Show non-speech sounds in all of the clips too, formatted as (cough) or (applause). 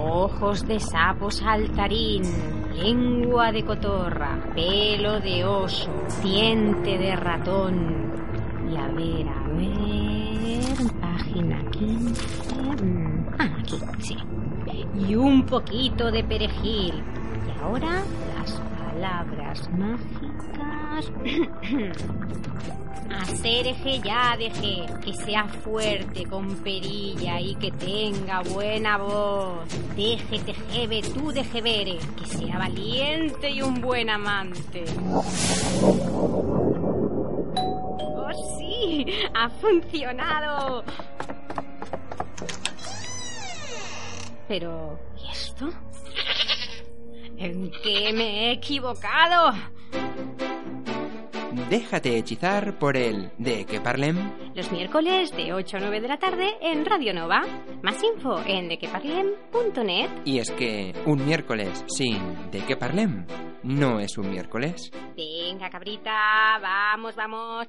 ojos de sapo saltarín, lengua de cotorra, pelo de oso, diente de ratón. Y a ver, a ver, página 15. mm, Ah, aquí, sí. Y un poquito de perejil. Y ahora las palabras mágicas. (clears throat) Hacer eje ya deje, que sea fuerte con perilla y que tenga buena voz. Deje tejebe tú deje vere, que sea valiente y un buen amante. ¡Oh sí! ¡Ha funcionado! Pero, ¿y esto? ¿En qué me he equivocado? Déjate hechizar por el de que parlem. Los miércoles de 8 a 9 de la tarde en Radio Nova. Más info en dequeparlem.net. Y es que un miércoles sin de que parlem no es un miércoles. Venga, cabrita, vamos, vamos.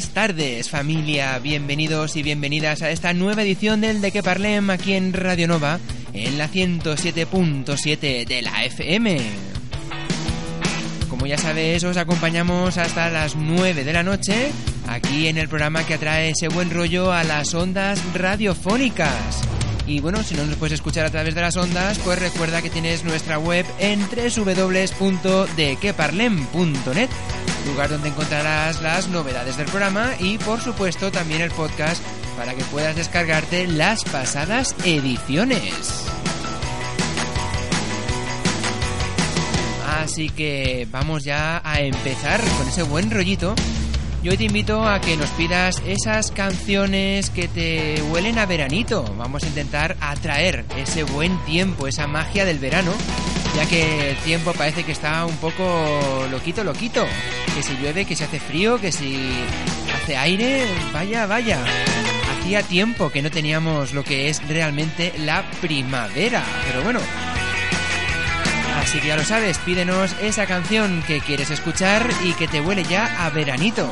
Buenas tardes familia, bienvenidos y bienvenidas a esta nueva edición del De que Parlem aquí en Radio Nova, en la 107.7 de la FM. Como ya sabes, os acompañamos hasta las 9 de la noche, aquí en el programa que atrae ese buen rollo a las ondas radiofónicas. Y bueno, si no nos puedes escuchar a través de las ondas, pues recuerda que tienes nuestra web en www.dequeparlem.net, lugar donde encontrarás las novedades del programa y por supuesto también el podcast para que puedas descargarte las pasadas ediciones. Así que vamos ya a empezar con ese buen rollito. Yo te invito a que nos pidas esas canciones que te huelen a veranito. Vamos a intentar atraer ese buen tiempo, esa magia del verano, ya que el tiempo parece que está un poco loquito, loquito. Que si llueve, que si hace frío, que si hace aire, vaya, vaya. Hacía tiempo que no teníamos lo que es realmente la primavera. Pero bueno, Así que ya lo sabes, pídenos esa canción que quieres escuchar y que te huele ya a veranito.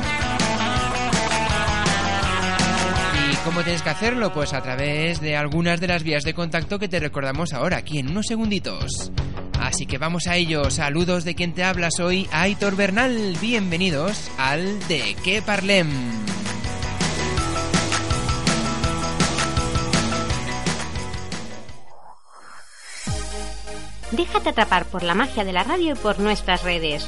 ¿Y cómo tienes que hacerlo? Pues a través de algunas de las vías de contacto que te recordamos ahora, aquí en unos segunditos. Así que vamos a ello. Saludos de quien te habla, soy Aitor Bernal. Bienvenidos al De Que Parlem. Déjate atrapar por la magia de la radio y por nuestras redes.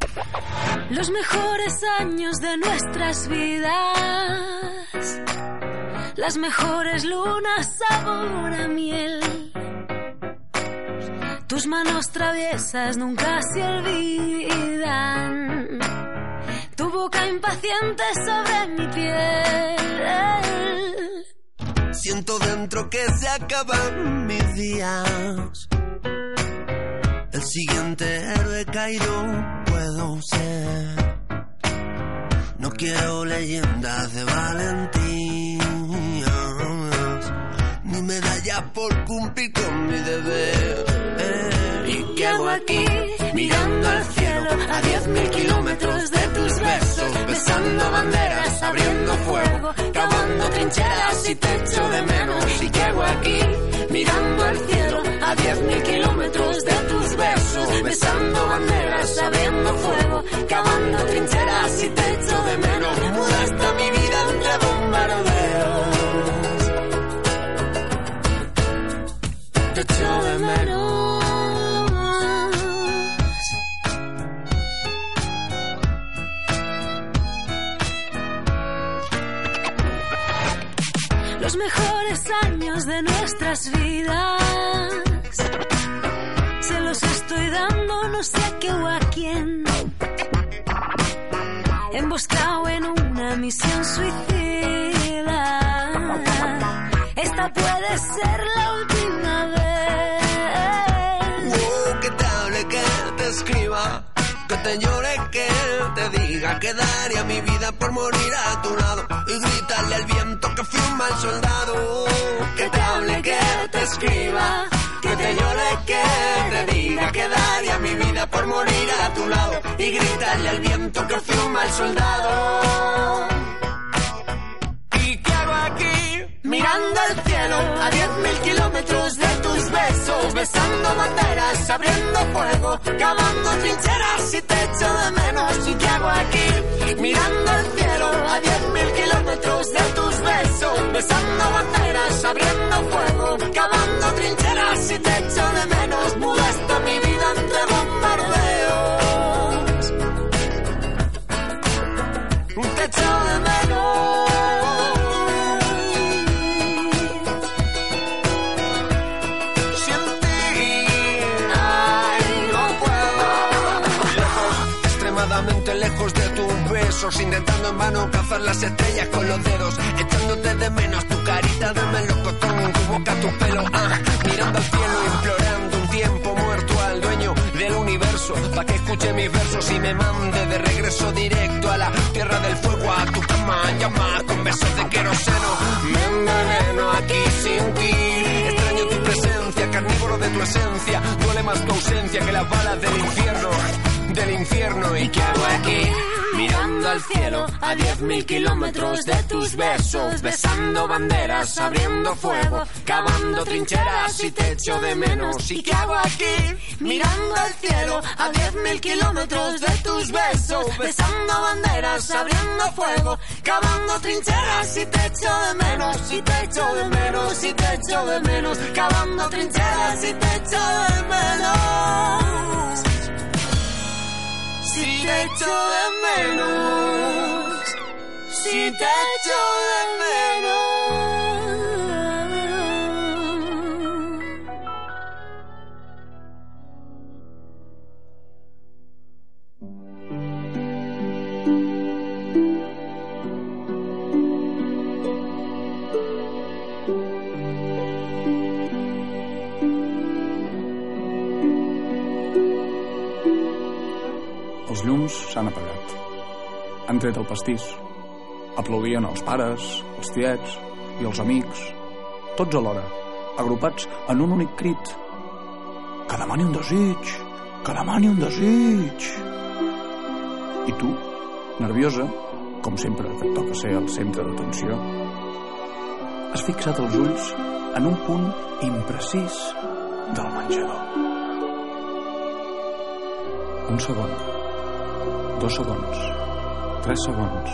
Los mejores años de nuestras vidas, las mejores lunas sabor a miel. Tus manos traviesas nunca se olvidan. Tu boca impaciente sobre mi piel. Siento dentro que se acaban mis días. El siguiente héroe caído puedo ser. No quiero leyendas de Valentín, ni medallas por cumplir con mi deber. ¿Y qué hago aquí? Mirando al cielo a diez mil kilómetros de tus besos, besando banderas, abriendo fuego, cavando trincheras y te echo de menos. ¿Y qué hago aquí? Mirando al cielo a diez mil kilómetros besando banderas, sabiendo fuego, cavando trincheras y te echo de menos. Daría mi vida por morir a tu lado y gritarle al viento que fui un soldado. Que te hable, que te escriba, que te llore, que te diga que daría mi vida por morir a tu lado y gritarle al viento que fui un mal soldado. ¿Y qué hago aquí? Mirando al cielo a diez mil kilómetros de besos, besando banderas, abriendo fuego, cavando trincheras y te echo de menos. ¿Y qué hago aquí? Mirando al cielo a diez mil kilómetros de tus besos, besando banderas, abriendo fuego, cavando trincheras y te echo de menos. Intentando en vano cazar las estrellas con los dedos, echándote de menos tu carita de melocotón, tu boca, tu pelo, ah, mirando al cielo, implorando un tiempo muerto al dueño del universo, pa' que escuche mis versos y me mande de regreso directo a la tierra del fuego, a tu cama, llama con besos de queroseno, me enveneno aquí sin ti, extraño tu presencia, carnívoro de tu esencia, duele más tu ausencia que las balas del infierno, del infierno, ¿y qué hago aquí? Al cielo a diez mil kilómetros de tus besos, besando banderas, abriendo fuego, cavando trincheras y te echo de menos. ¿Y qué hago aquí? Mirando al cielo a diez mil kilómetros de tus besos, besando banderas, abriendo fuego, cavando trincheras y te echo de menos. Y te echo de menos, y te echo de menos, cavando trincheras y te echo de menos. Si te echo de menos, si te echo de menos. Els llums s'han apagat. Han tret el pastís. Aplaudien els pares, els tiets i els amics, tots alhora, agrupats en un únic crit. Que demani un desig! Que demani un desig! I tu, nerviosa, com sempre que et toca ser el centre d'atenció, has fixat els ulls en un punt imprecís del menjador. Un segon, dos segons, tres segons,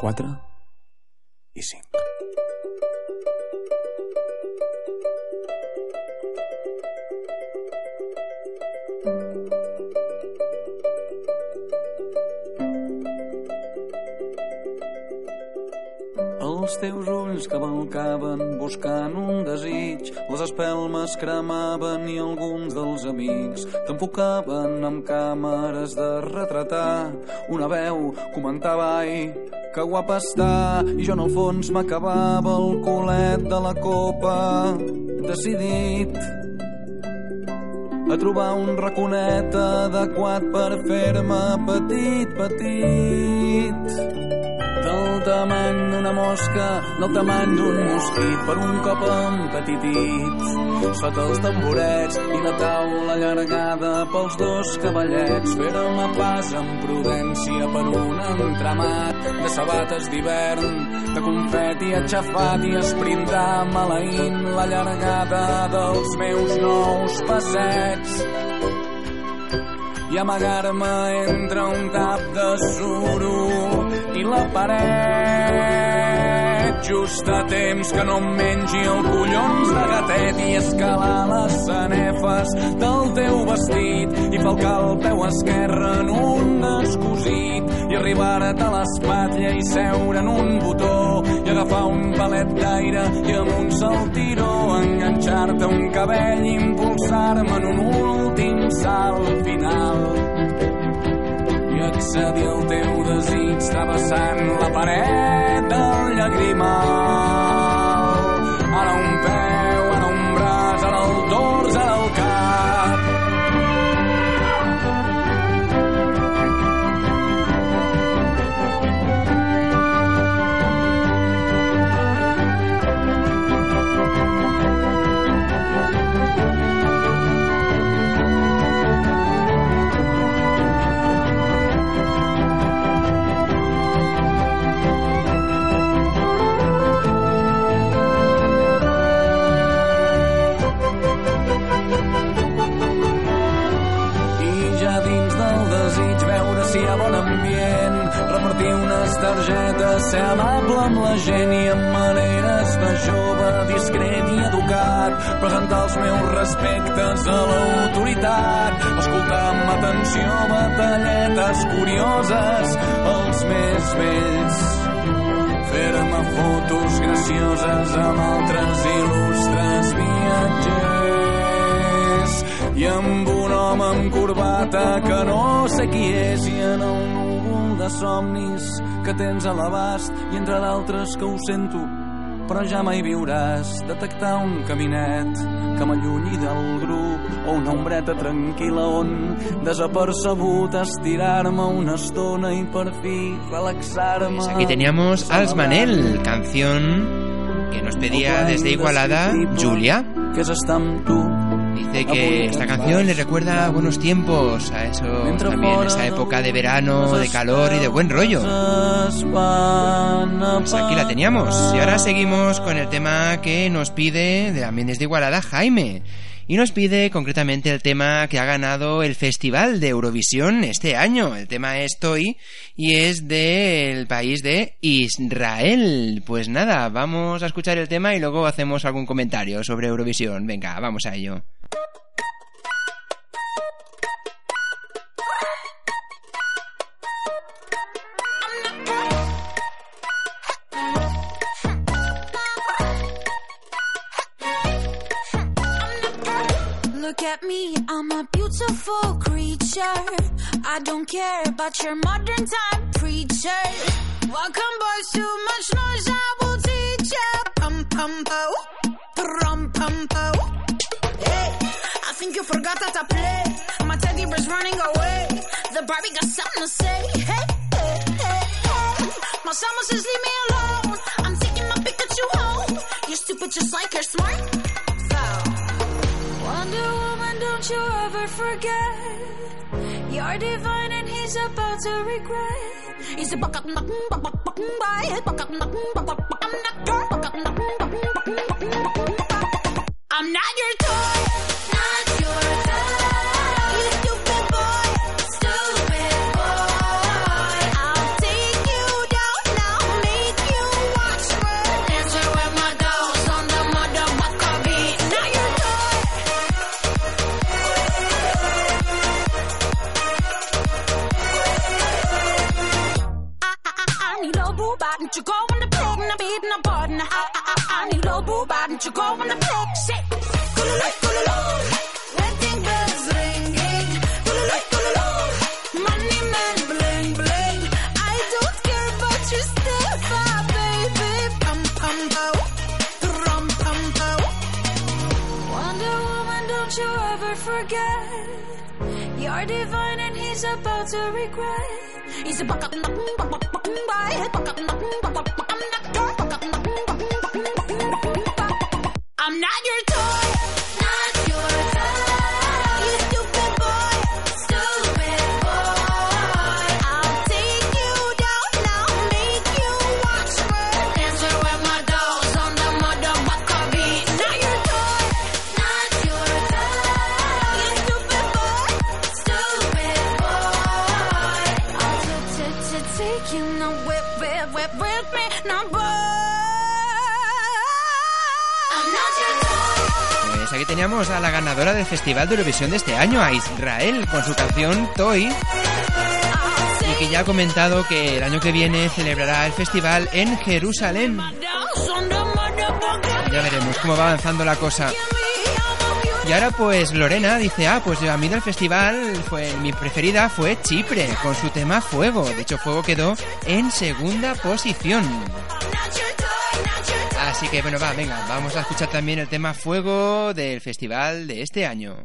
quatre i cinc. Cavalcaven buscant un desig, les espelmes cremaven i alguns dels amics t'enfocaven amb càmeres de retratar. Una veu comentava, ai, que guapa està, i jo en el fons m'acabava el culet de la copa, decidit a trobar un raconet adequat per fer-me petit, petit. Tamany d'una mosca, del tamany d'un mosquit, per un cop empetitit. Sota els tamborets i la taula allargada pels dos cavallets, fèrem a pas amb prudència per un entramat de sabates d'hivern, de confeti aixafat i esprintar maleint la llargada dels meus nous passets i amagar-me entre un tap de suro i la paret. Just a temps que no em mengi el collons de gatet i escalar les sanefes del teu vestit. I falcar el peu esquerre en un descosit. I arribar-te a l'espatlla i seure en un botó. I agafar un palet d'aire i amb un saltiró enganxar-te un cabell i impulsar-me en un últim salt final accedir al teu desig travessant la paret del llagrimal. Targetes ser amable amb la gent i amb maneres de jove discret i educat. Presentar els meus respectes a l'autoritat. Escoltar amb atenció batalletes curioses. Els més vells fer-me fotos gracioses amb altres il·lustres viatgers. I amb un home amb corbata que no sé qui és i en el núvol de somnis que tens a l'abast i entre d'altres que ho sento. Però ja mai viuràs detectar un caminet que m'allunyi del grup o una ombreta tranquil·la on desapercebut estirar-me una estona i per fi relaxar-me. Pues aquí teníamos Als Manel, canción que nos pedía desde Igualada Julia. que és estar amb tu Dice que esta canción le recuerda a buenos tiempos, a eso también, esa época de verano, de calor y de buen rollo. Pues aquí la teníamos. Y ahora seguimos con el tema que nos pide, de también desde Igualada, Jaime. Y nos pide concretamente el tema que ha ganado el Festival de Eurovisión este año. El tema es Toy y es del país de Israel. Pues nada, vamos a escuchar el tema y luego hacemos algún comentario sobre Eurovisión. Venga, vamos a ello. Look at me, I'm a beautiful creature. I don't care about your modern time preacher. Welcome, boys, too much noise, I will teach ya. Pum pum po, rum pum po. Hey, I think you forgot how to play. My teddy bear's running away. The Barbie got something to say. Hey, hey, hey, hey. My summer says leave me alone. I'm taking my Pikachu home. You're stupid just like you're smart. Don't you ever forget. You're divine and he's about to regret. He's a buck up, buck buck buck buck buck up, buck up, buck buck buck buck I'm not your toy. to regret. Easy buck up and up. A la ganadora del Festival de Eurovisión de este año, a Israel, con su canción Toy, y que ya ha comentado que el año que viene celebrará el festival en Jerusalén. Ya veremos cómo va avanzando la cosa. Y ahora pues Lorena dice, ah, pues a mí del festival fue mi preferida fue Chipre, con su tema Fuego. De hecho, Fuego quedó en segunda posición. Así que bueno, va, venga, vamos a escuchar también el tema Fuego del festival de este año.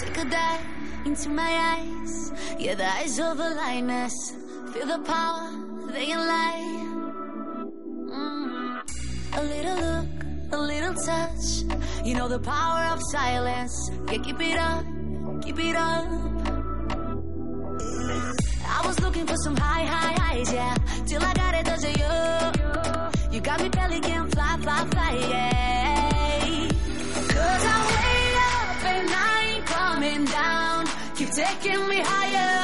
Take a dive into my eyes. Yeah, the eyes of the lioness. Feel the power, they can lie. Mm. A little look, a little touch. You know the power of silence. Yeah, keep it up, it up. I was looking for some high, high highs, yeah. Till I got it, does it you? You got me belly can fly, fly, fly, yeah. Cause I'm way up and I ain't coming down. Keep taking me higher.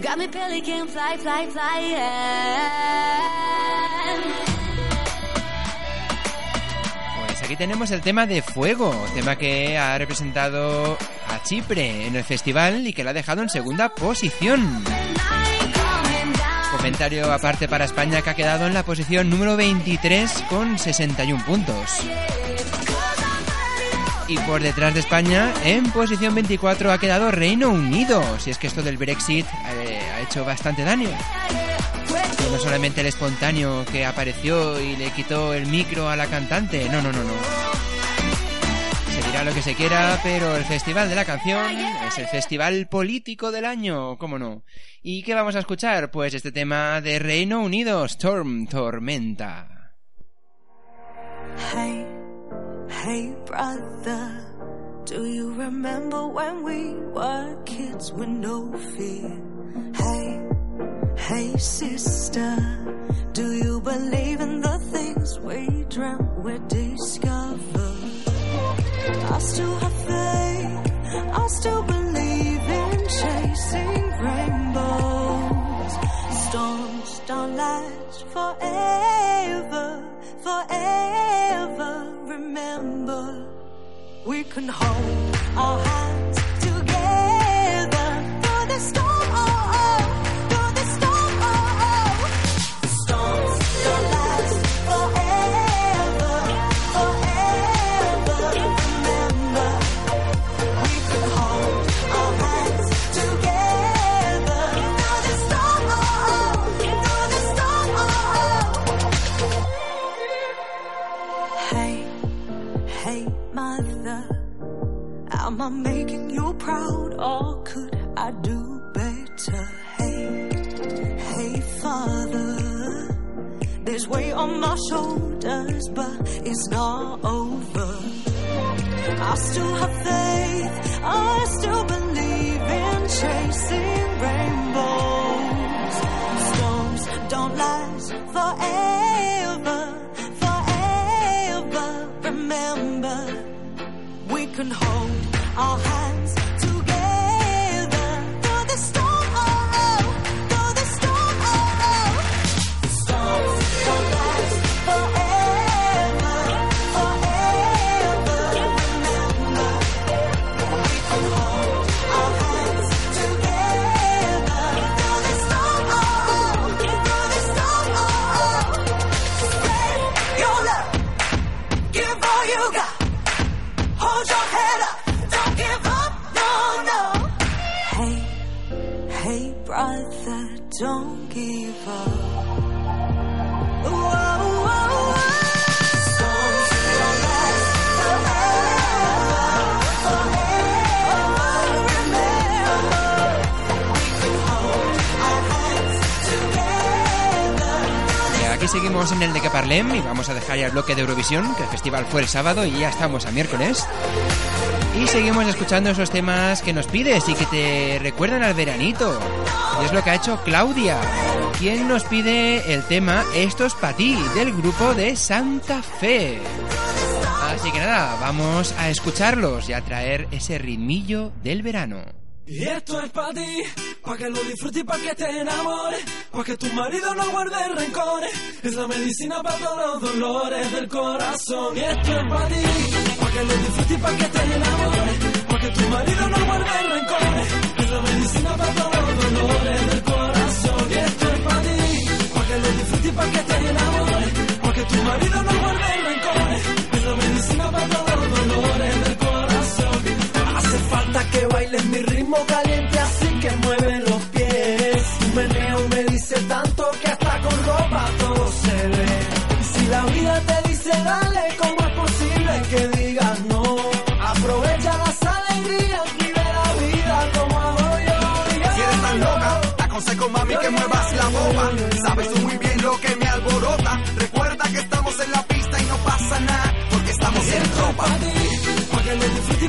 You. Pues aquí tenemos el tema de Fuego, tema que ha representado a Chipre en el festival y que la ha dejado en segunda posición. Comentario aparte para España que ha quedado en la posición número 23 con 61 puntos. Y por detrás de España, en posición 24 ha quedado Reino Unido. Si es que esto del Brexit eh, ha hecho bastante daño. No solamente el espontáneo que apareció y le quitó el micro a la cantante. No, no, no, no. Se dirá lo que se quiera, pero el Festival de la Canción es el festival político del año, ¿cómo no? ¿Y qué vamos a escuchar? Pues este tema de Reino Unido, Storm Tormenta. Hey, brother. Do you remember when we were kids with no fear? Hey, hey, sister. Do you believe in the things we dreamt we discovered? I still have faith. I still believe in chasing rainbows. Storms don't last forever, forever. Remember, we can hold our hands I'm making you proud, or could I do better? Hey, hey, Father, there's weight on my shoulders, but it's not over. I still have faith, I still believe in chasing rainbows. Storms don't last forever, forever. Remember, we can hold our hands seguimos en el de que parlem y vamos a dejar ya el bloque de Eurovisión, que el festival fue el sábado y ya estamos a miércoles. Y seguimos escuchando esos temas que nos pides y que te recuerdan al veranito. Y es lo que ha hecho Claudia, quien nos pide el tema Esto es para ti, del grupo de Santa Fe. Así que nada, vamos a escucharlos y a traer ese ritmillo del verano. Y esto es para ti, para que lo disfrutes y para que te enamores, para que tu marido no guarde rencores, es la medicina para todos los dolores del corazón. Y esto es para ti, para que lo disfrutes y para que te enamores, para que tu marido no guarde rencores, es la medicina para todos los dolores del corazón. Y esto es para ti, para que lo disfrutes y para que te enamores, para que tu marido no guarde rencores, es la medicina para todos los dolores del corazón. Hace falta que bailes mi ritmo caliente, así que mueve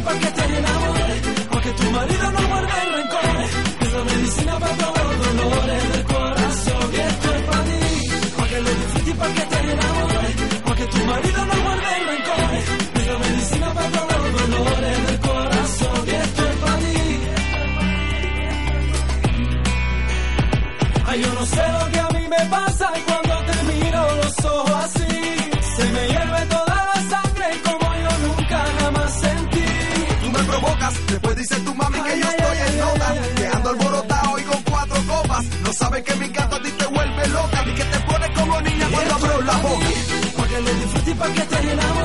para que te enamores, para que tu marido no lo disfrutes y pa' que te enamores,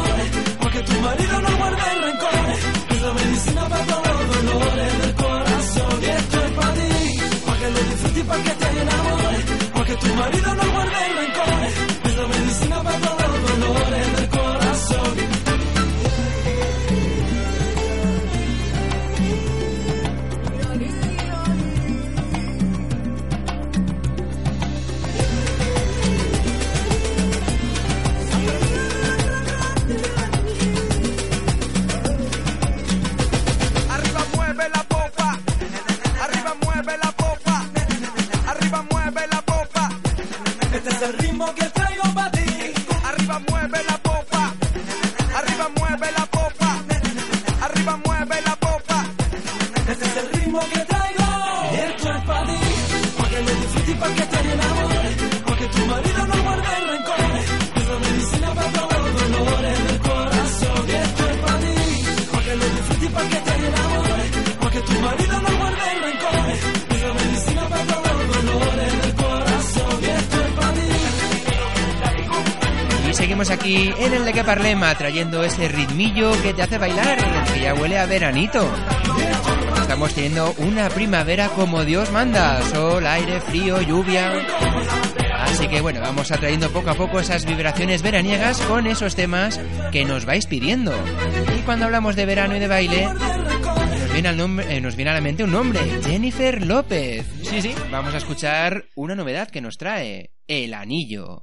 parlema, trayendo ese ritmillo que te hace bailar, que ya huele a veranito. Estamos teniendo una primavera como Dios manda, sol, aire, frío, lluvia. Así que bueno, vamos atrayendo poco a poco esas vibraciones veraniegas con esos temas que nos vais pidiendo. Y cuando hablamos de verano y de baile, nos viene, al nombre- eh, nos viene a la mente un nombre, Jennifer López. Sí, sí, vamos a escuchar una novedad que nos trae, El Anillo.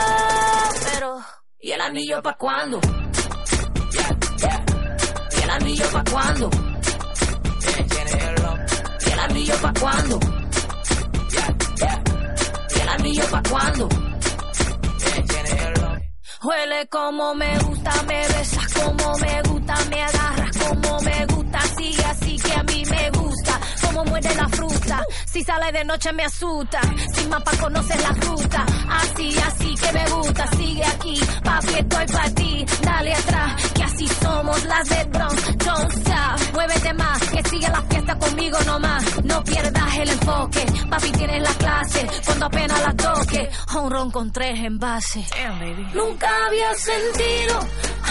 ¿Y el anillo pa' cuándo? ¿Y el anillo pa' cuándo? ¿Y el anillo pa' cuándo? ¿Y el anillo pa' cuándo? Huele como me gusta, me besas como me gusta, me agarras como me gusta, sigue así que a mí me gusta, como muerde la fruta, si sale de noche me asusta, sin mapa conoces la ruta, así, así que me gusta, sigue aquí, papi estoy para ti, dale atrás, que así somos las de Bronx, don't stop, muévete más, que sigue la fiesta conmigo nomás, no pierdas el enfoque, papi tienes la clase, cuando apenas la toque, un ron con tres envases. Nunca había sentido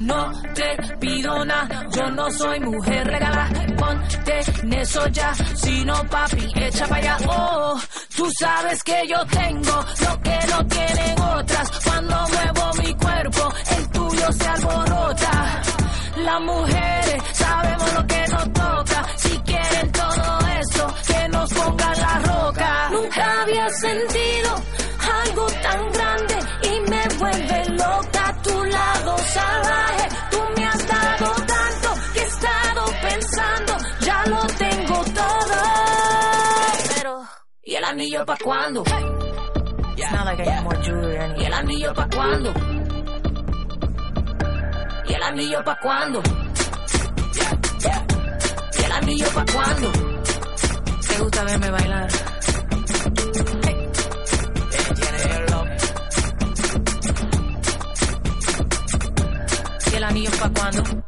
No te pido nada, yo no soy mujer regalada. Ponte en eso ya, si no papi, echa para allá. Oh, tú sabes que yo tengo lo que no tienen otras. Cuando muevo mi cuerpo, el tuyo se alborota. Las mujeres sabemos lo que nos toca. Si quieren todo eso, que nos pongan la roca. Nunca había sentido el anillo pa' cuándo? It's not like I need more jewelry. ¿Y el anillo pa' cuándo? ¿Y el anillo pa' cuándo? ¿Y el anillo pa' cuándo? ¿Te gusta verme bailar? ¿Y el anillo pa' cuándo?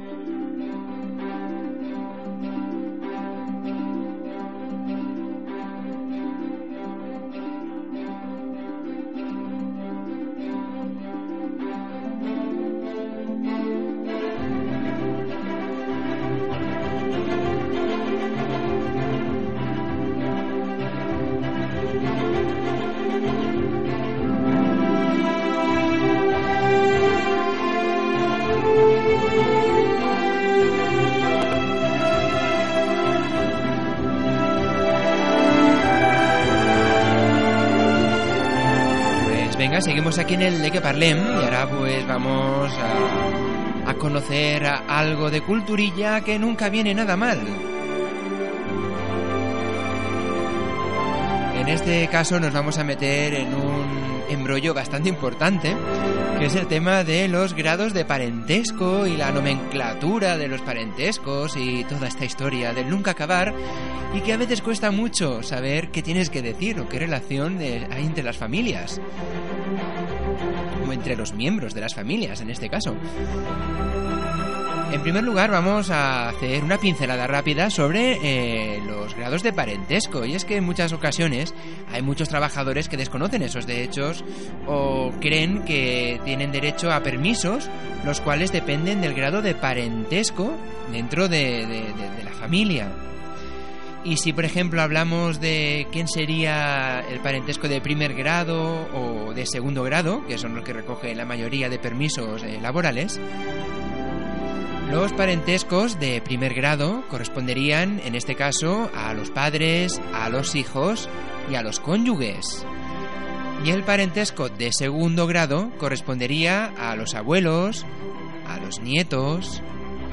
Seguimos aquí en el De que Parlem y ahora pues vamos a, a conocer a- algo de culturilla que nunca viene nada mal. En este caso nos vamos a meter en un embrollo bastante importante, que es el tema de los grados de parentesco y la nomenclatura de los parentescos y toda esta historia del nunca acabar y que a veces cuesta mucho saber qué tienes que decir o qué relación hay entre las familias entre los miembros de las familias en este caso. En primer lugar vamos a hacer una pincelada rápida sobre eh, los grados de parentesco y es que en muchas ocasiones hay muchos trabajadores que desconocen esos derechos o creen que tienen derecho a permisos los cuales dependen del grado de parentesco dentro de, la familia. Y si por ejemplo hablamos de quién sería el parentesco de primer grado o de segundo grado, que son los que recoge la mayoría de permisos eh, laborales, los parentescos de primer grado corresponderían, en este caso, a los padres, a los hijos y a los cónyuges. Y el parentesco de segundo grado correspondería a los abuelos, a los nietos,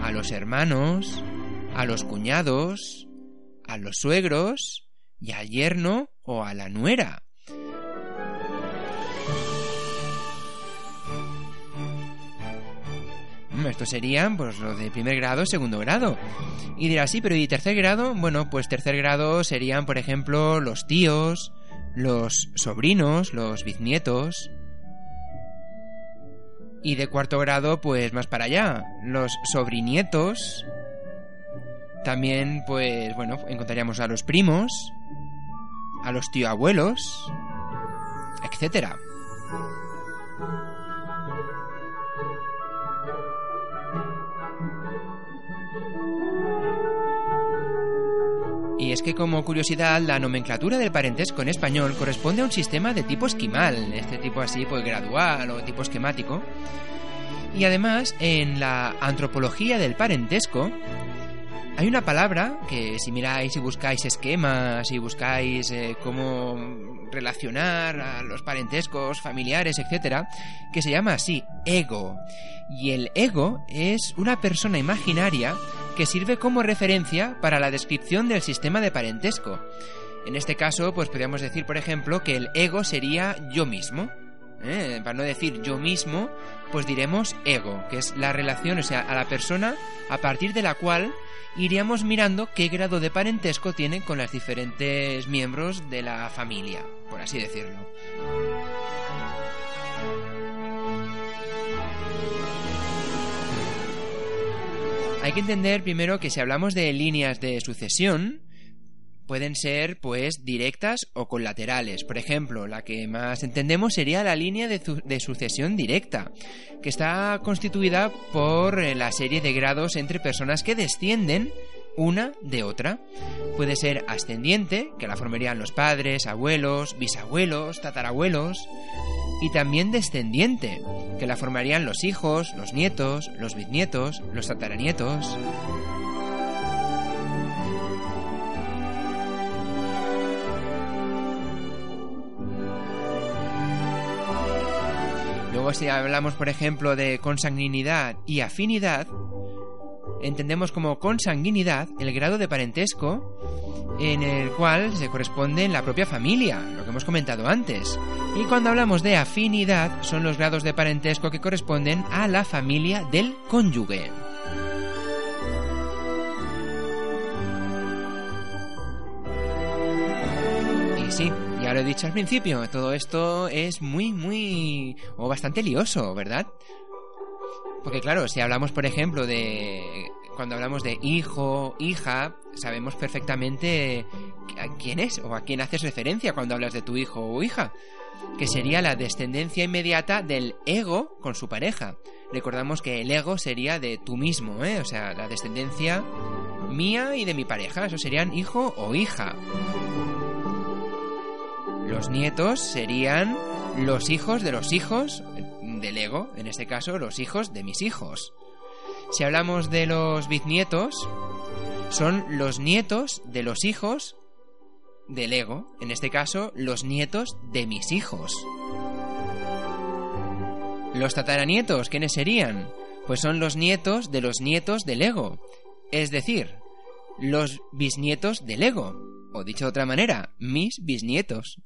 a los hermanos, a los cuñados, a los suegros y al yerno o a la nuera. Estos serían pues los de primer grado, segundo grado. Y dirás, sí, pero ¿y tercer grado? Bueno, pues tercer grado serían, por ejemplo, los tíos, los sobrinos, los bisnietos. Y de cuarto grado, pues más para allá, los sobrinietos. También, pues bueno, encontraríamos a los primos, a los tío-abuelos, etcétera. Y es que como curiosidad, la nomenclatura del parentesco en español corresponde a un sistema de tipo esquimal, este tipo así, pues gradual o tipo esquemático. Y además, en la antropología del parentesco, hay una palabra que si miráis y buscáis esquemas y buscáis eh, cómo relacionar a los parentescos familiares, etcétera, que se llama así, ego. Y el ego es una persona imaginaria que sirve como referencia para la descripción del sistema de parentesco. En este caso, pues podríamos decir, por ejemplo, que el ego sería yo mismo. ¿Eh? Para no decir yo mismo, pues diremos ego, que es la relación, o sea, a la persona a partir de la cual iríamos mirando qué grado de parentesco tiene con los diferentes miembros de la familia, por así decirlo. Hay que entender primero que si hablamos de líneas de sucesión, pueden ser pues directas o colaterales. Por ejemplo, la que más entendemos sería la línea de, su- de sucesión directa, que está constituida por eh, la serie de grados entre personas que descienden una de otra. Puede ser ascendiente, que la formarían los padres, abuelos, bisabuelos, tatarabuelos, y también descendiente, que la formarían los hijos, los nietos, los bisnietos, los tataranietos. Luego si hablamos, por ejemplo, de consanguinidad y afinidad, entendemos como consanguinidad el grado de parentesco en el cual se corresponde en la propia familia, lo que hemos comentado antes. Y cuando hablamos de afinidad, son los grados de parentesco que corresponden a la familia del cónyuge. Y sí, ya lo he dicho al principio, todo esto es muy, muy... o bastante lioso, ¿verdad? Porque claro, si hablamos, por ejemplo, de... Cuando hablamos de hijo, hija, sabemos perfectamente a quién es o a quién haces referencia cuando hablas de tu hijo o hija, que sería la descendencia inmediata del ego con su pareja. Recordamos que el ego sería de tú mismo, ¿eh? O sea, la descendencia mía y de mi pareja, eso serían hijo o hija. Los nietos serían los hijos de los hijos del ego, en este caso los hijos de mis hijos. Si hablamos de los bisnietos, son los nietos de los hijos del ego, en este caso los nietos de mis hijos. Los tataranietos, ¿quiénes serían? Pues son los nietos de los nietos del ego, es decir, los bisnietos del ego, o dicho de otra manera, mis bisnietos.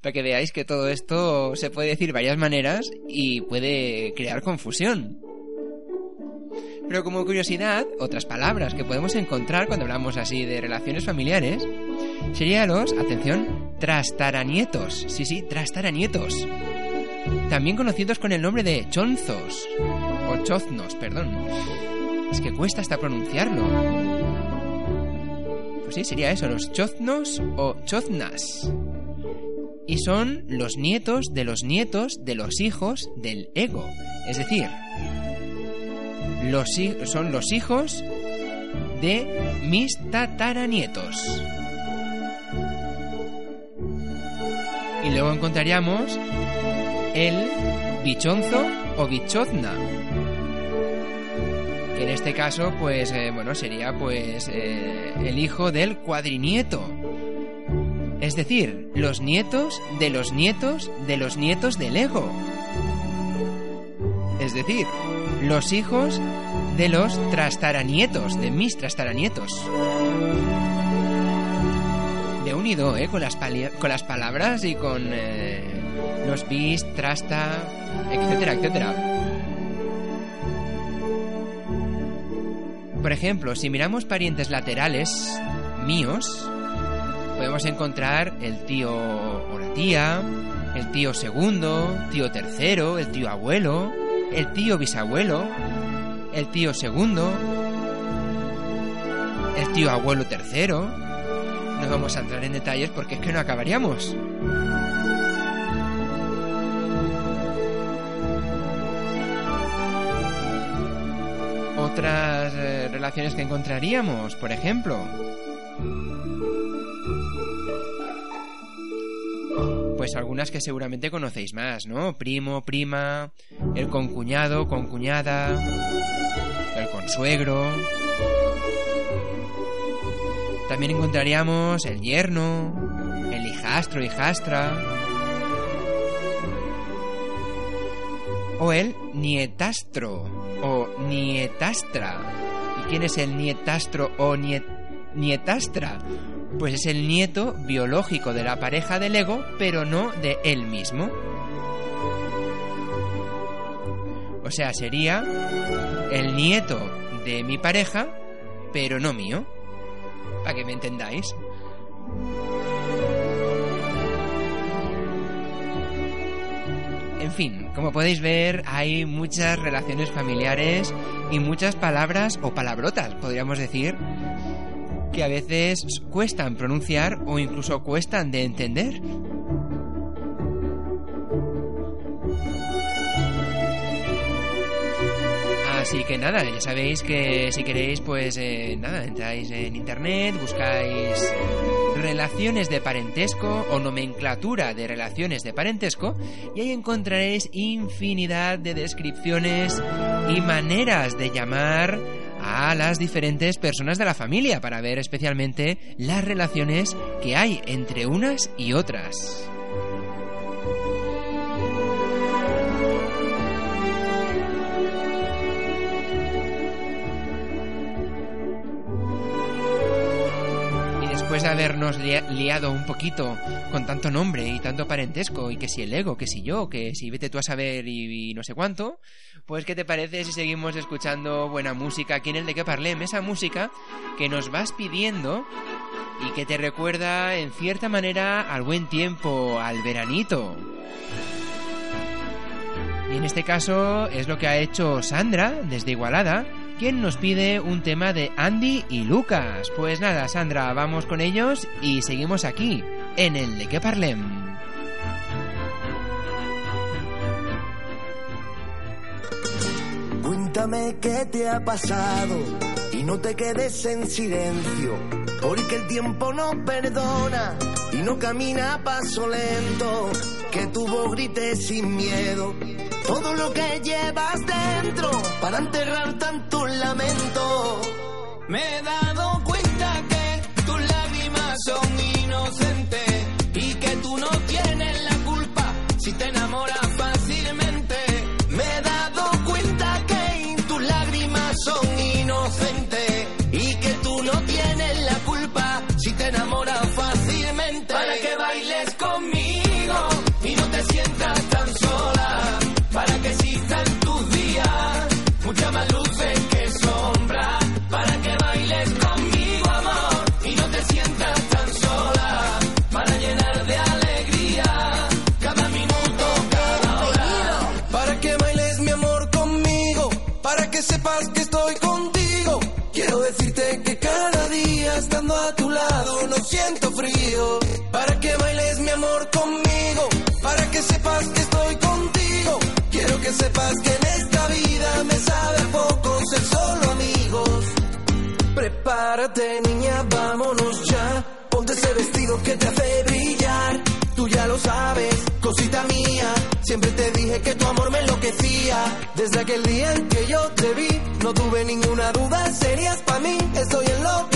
Para que veáis que todo esto se puede decir de varias maneras y puede crear confusión. Pero como curiosidad, otras palabras que podemos encontrar cuando hablamos así de relaciones familiares serían los, atención, trastaranietos. Sí, sí, trastaranietos. También conocidos con el nombre de chonzos o choznos, perdón. Es que cuesta hasta pronunciarlo. Pues sí, sería eso, los choznos o choznas. Y son los nietos de los nietos de los hijos del ego. Es decir, son los hijos de mis tataranietos. Y luego encontraríamos el bichonzo o bichozna. En este caso, pues, eh, bueno, sería pues eh, el hijo del cuadrinieto. Es decir, los nietos de los nietos de los nietos del ego. Es decir, los hijos de los trastaranietos, de mis trastaranietos. unido, ¿eh? Con las, con las palabras y con eh, los bis, trasta, etcétera, etcétera. Por ejemplo, si miramos parientes laterales míos, podemos encontrar el tío o la tía, el tío segundo, tío tercero, el tío abuelo, el tío bisabuelo, el tío segundo, el tío abuelo tercero. No vamos a entrar en detalles porque es que no acabaríamos. Otras eh, relaciones que encontraríamos, por ejemplo. Pues algunas que seguramente conocéis más, ¿no? Primo, prima, el concuñado, concuñada, el consuegro. También encontraríamos el yerno, el hijastro, hijastra. O el nietastro o nietastra. ¿Y quién es el nietastro o niet- nietastra? Pues es el nieto biológico de la pareja del ego, pero no de él mismo. O sea, sería el nieto de mi pareja, pero no mío. Para que me entendáis. En fin, como podéis ver, hay muchas relaciones familiares y muchas palabras o palabrotas, podríamos decir, que a veces cuestan pronunciar o incluso cuestan de entender. Así que nada, ya sabéis que si queréis, pues eh, nada, entráis en internet, buscáis relaciones de parentesco o nomenclatura de relaciones de parentesco y ahí encontraréis infinidad de descripciones y maneras de llamar a las diferentes personas de la familia para ver especialmente las relaciones que hay entre unas y otras. Después de habernos lia- liado un poquito con tanto nombre y tanto parentesco, y que si el ego, que si yo, que si vete tú a saber y, y no sé cuánto, pues ¿qué te parece si seguimos escuchando buena música aquí en el de que parlem? Esa música que nos vas pidiendo y que te recuerda en cierta manera al buen tiempo, al veranito. Y en este caso es lo que ha hecho Sandra desde Igualada, quien nos pide un tema de Andy y Lucas. Pues nada, Sandra, vamos con ellos y seguimos aquí, en el de que parlem. Cuéntame qué te ha pasado no te quedes en silencio, porque el tiempo no perdona y no camina a paso lento. Que tu voz grite sin miedo todo lo que llevas dentro para enterrar tanto lamento. Me he dado cuenta que tus lágrimas son inocentes y que tú no tienes la culpa si te enamoras Prepárate, niña, vámonos ya. Ponte ese vestido que te hace brillar. Tú ya lo sabes, cosita mía. Siempre te dije que tu amor me enloquecía. Desde aquel día en que yo te vi, no tuve ninguna duda, serías para mí. Estoy enloqueciendo,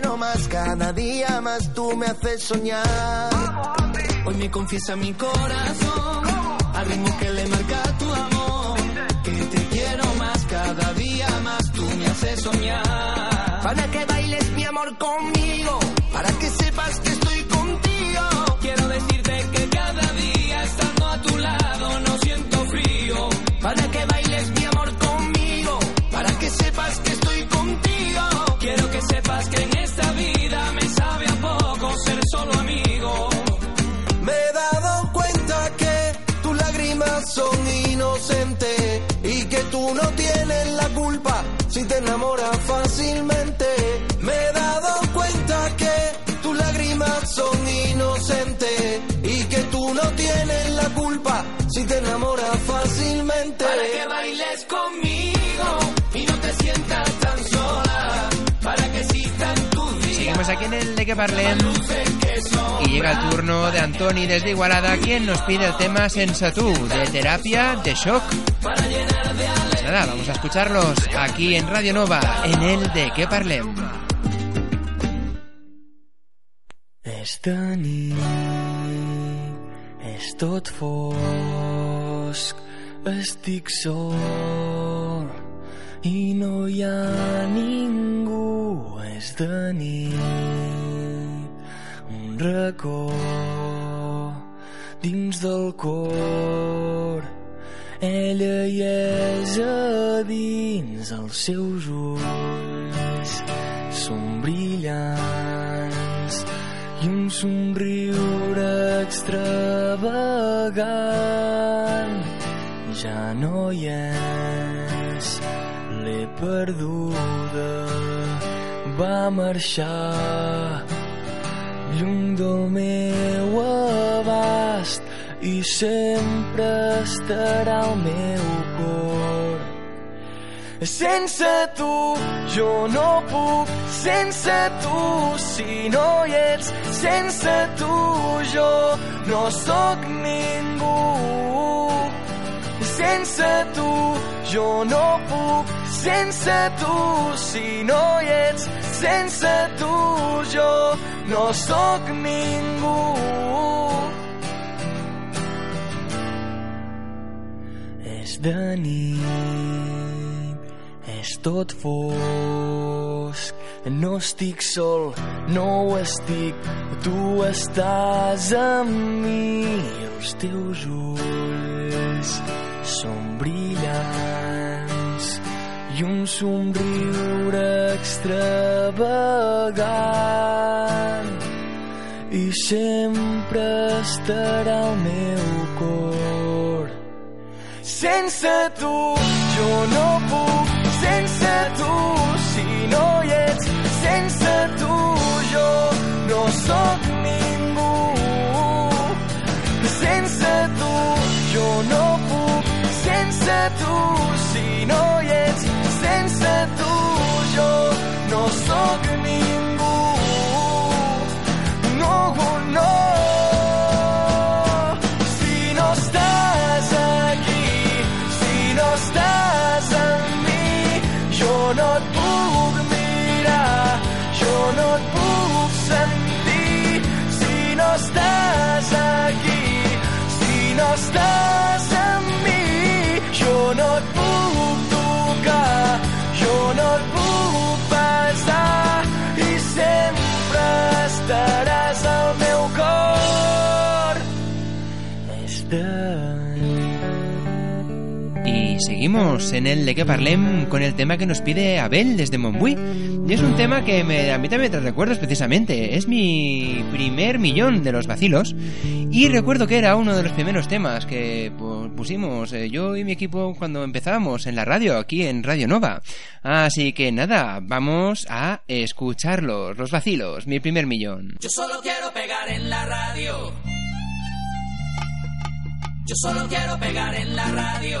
quiero más cada día más, tú me haces soñar. Hoy me confiesa mi corazón, al ritmo que le marca tu amor, que te quiero más cada día más, tú me haces soñar. Para que bailes mi amor conmigo, para que sepas que estoy contigo. Quiero decirte que cada día estando a tu lado no siento frío. Para que bailes mi amor conmigo, para que sepas que estoy contigo. Quiero que sepas que en Para que bailes conmigo y no te sientas tan sola. Para que existan tus días. Seguimos aquí en el de que parlem y llega el turno de Antoni desde Igualada quien nos pide el tema Sensatú de terapia de shock. Pues nada, vamos a escucharlos aquí en Radio Nova en el de que parlem. Esta nit és tot fosc, estic sol i no hi ha ningú, és de nit, un racó dins del cor, ella hi és a dins, els seus ulls són brillants i un somriure extravagant ja no hi és. L'he perduda. Va marxar lluny del meu abast i sempre estarà al meu cor. Sense tu jo no puc, sense tu si no hi ets, sense tu jo no sóc ningú. Sense tu jo no puc, sense tu si no hi ets, sense tu jo no sóc ningú. És de nit, és tot fosc. No estic sol, no ho estic, tu estàs amb mi. Els teus ulls són brillants i un somriure extravagant i sempre estarà al meu cor. Sense tu jo no puc, sense tu si no hi ets, sense tu jo no sóc ningú. Sense tu jo no puc, sense tu si no hi ets, sense tu jo no sóc ningú. No, no. Seguimos en el de que parlem con el tema que nos pide Abel desde Montbui. Y es un tema que me, a mí también trae recuerdos precisamente. Es mi primer millón de los vacilos. Y recuerdo que era uno de los primeros temas que pu- pusimos eh, yo y mi equipo cuando empezábamos en la radio, aquí en Radio Nova. Así que nada, vamos a escucharlos, los vacilos, mi primer millón. Yo solo quiero pegar en la radio. Yo solo quiero pegar en la radio.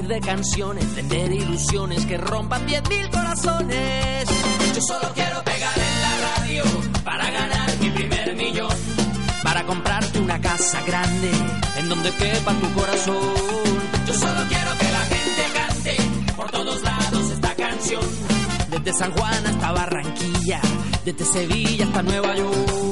de canciones, vender ilusiones que rompan 10.000 corazones. Yo solo quiero pegar en la radio para ganar mi primer millón, para comprarte una casa grande en donde quepa tu corazón. Yo solo quiero que la gente cante por todos lados esta canción, desde San Juan hasta Barranquilla, desde Sevilla hasta Nueva York.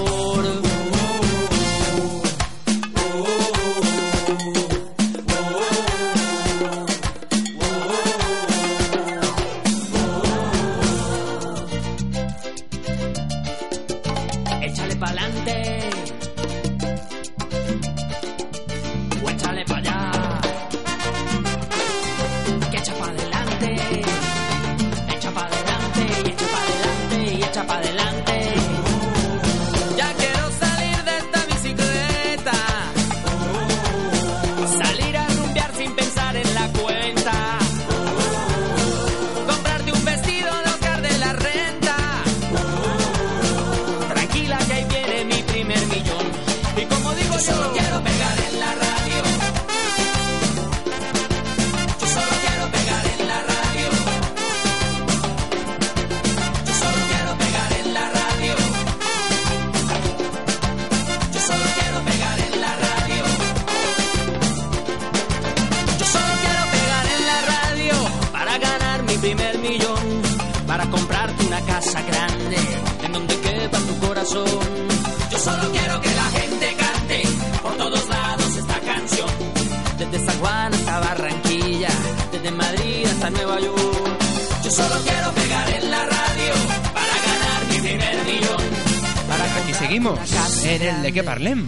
Parlem.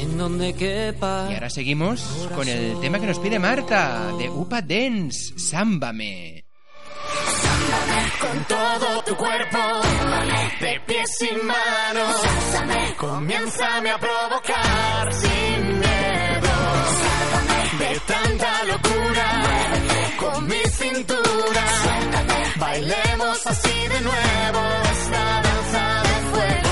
En donde quepa. Y ahora seguimos con el tema que nos pide Marta, de Upa Dance, Sámbame. con todo tu cuerpo, de pies y manos, comiénzame a provocar sin miedo, de tanta locura, con mi cintura, bailemos así de nuevo esta danza de fuego.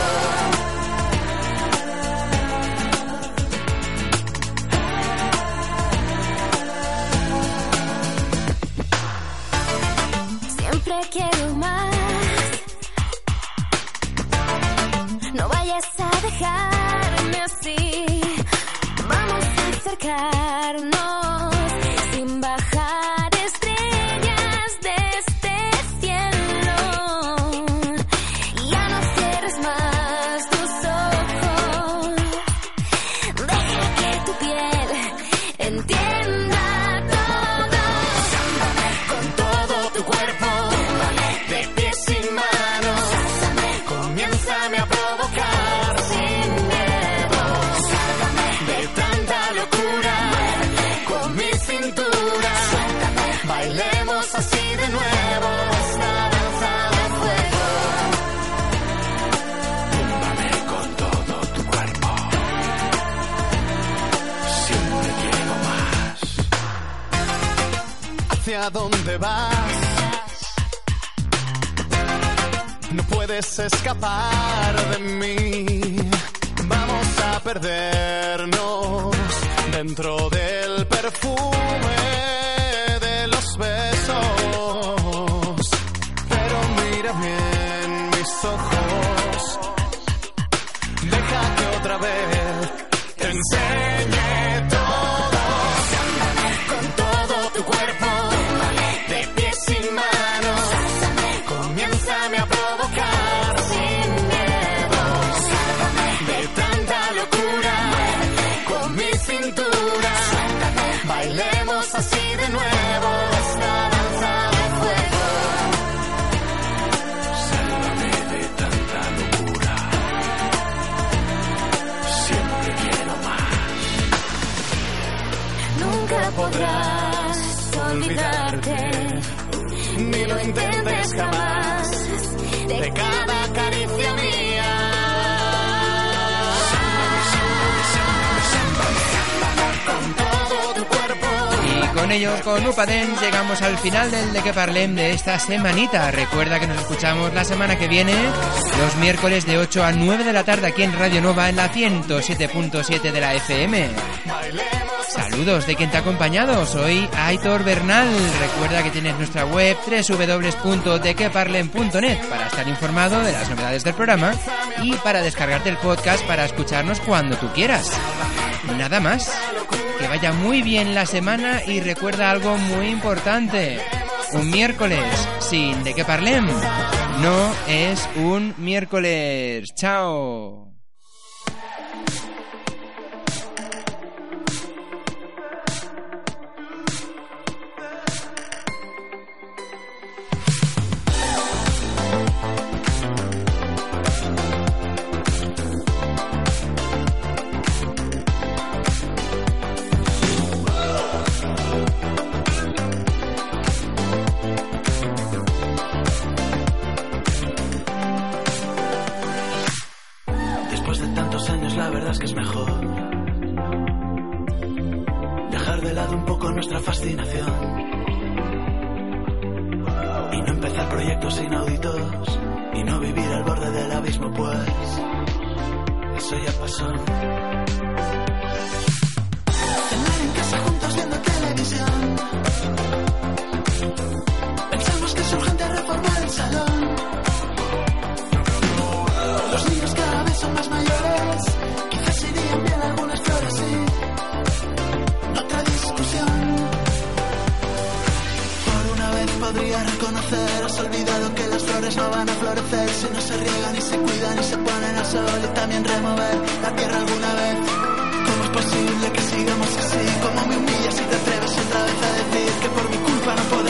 A escapar. ni lo intentes jamás. De cada ellos, con Upaden, llegamos al final del De Que Parlem de esta semanita. Recuerda que nos escuchamos la semana que viene, los miércoles de 8 a 9 de la tarde aquí en Radio Nova en la 107.7 de la FM. Saludos de quien te ha acompañado, soy Aitor Bernal. Recuerda que tienes nuestra web www.dequeparlen.net para estar informado de las novedades del programa y para descargarte el podcast para escucharnos cuando tú quieras. Nada más vaya muy bien la semana y recuerda algo muy importante. Un miércoles sin de qué parlem. No es un miércoles. Chao. reconocer. Has olvidado que las flores no van a florecer si no se riegan y se cuidan y se ponen al sol y también remover la tierra alguna vez. ¿Cómo es posible que sigamos así? ¿Cómo me humillas si te atreves otra vez a decir que por mi culpa no puedo?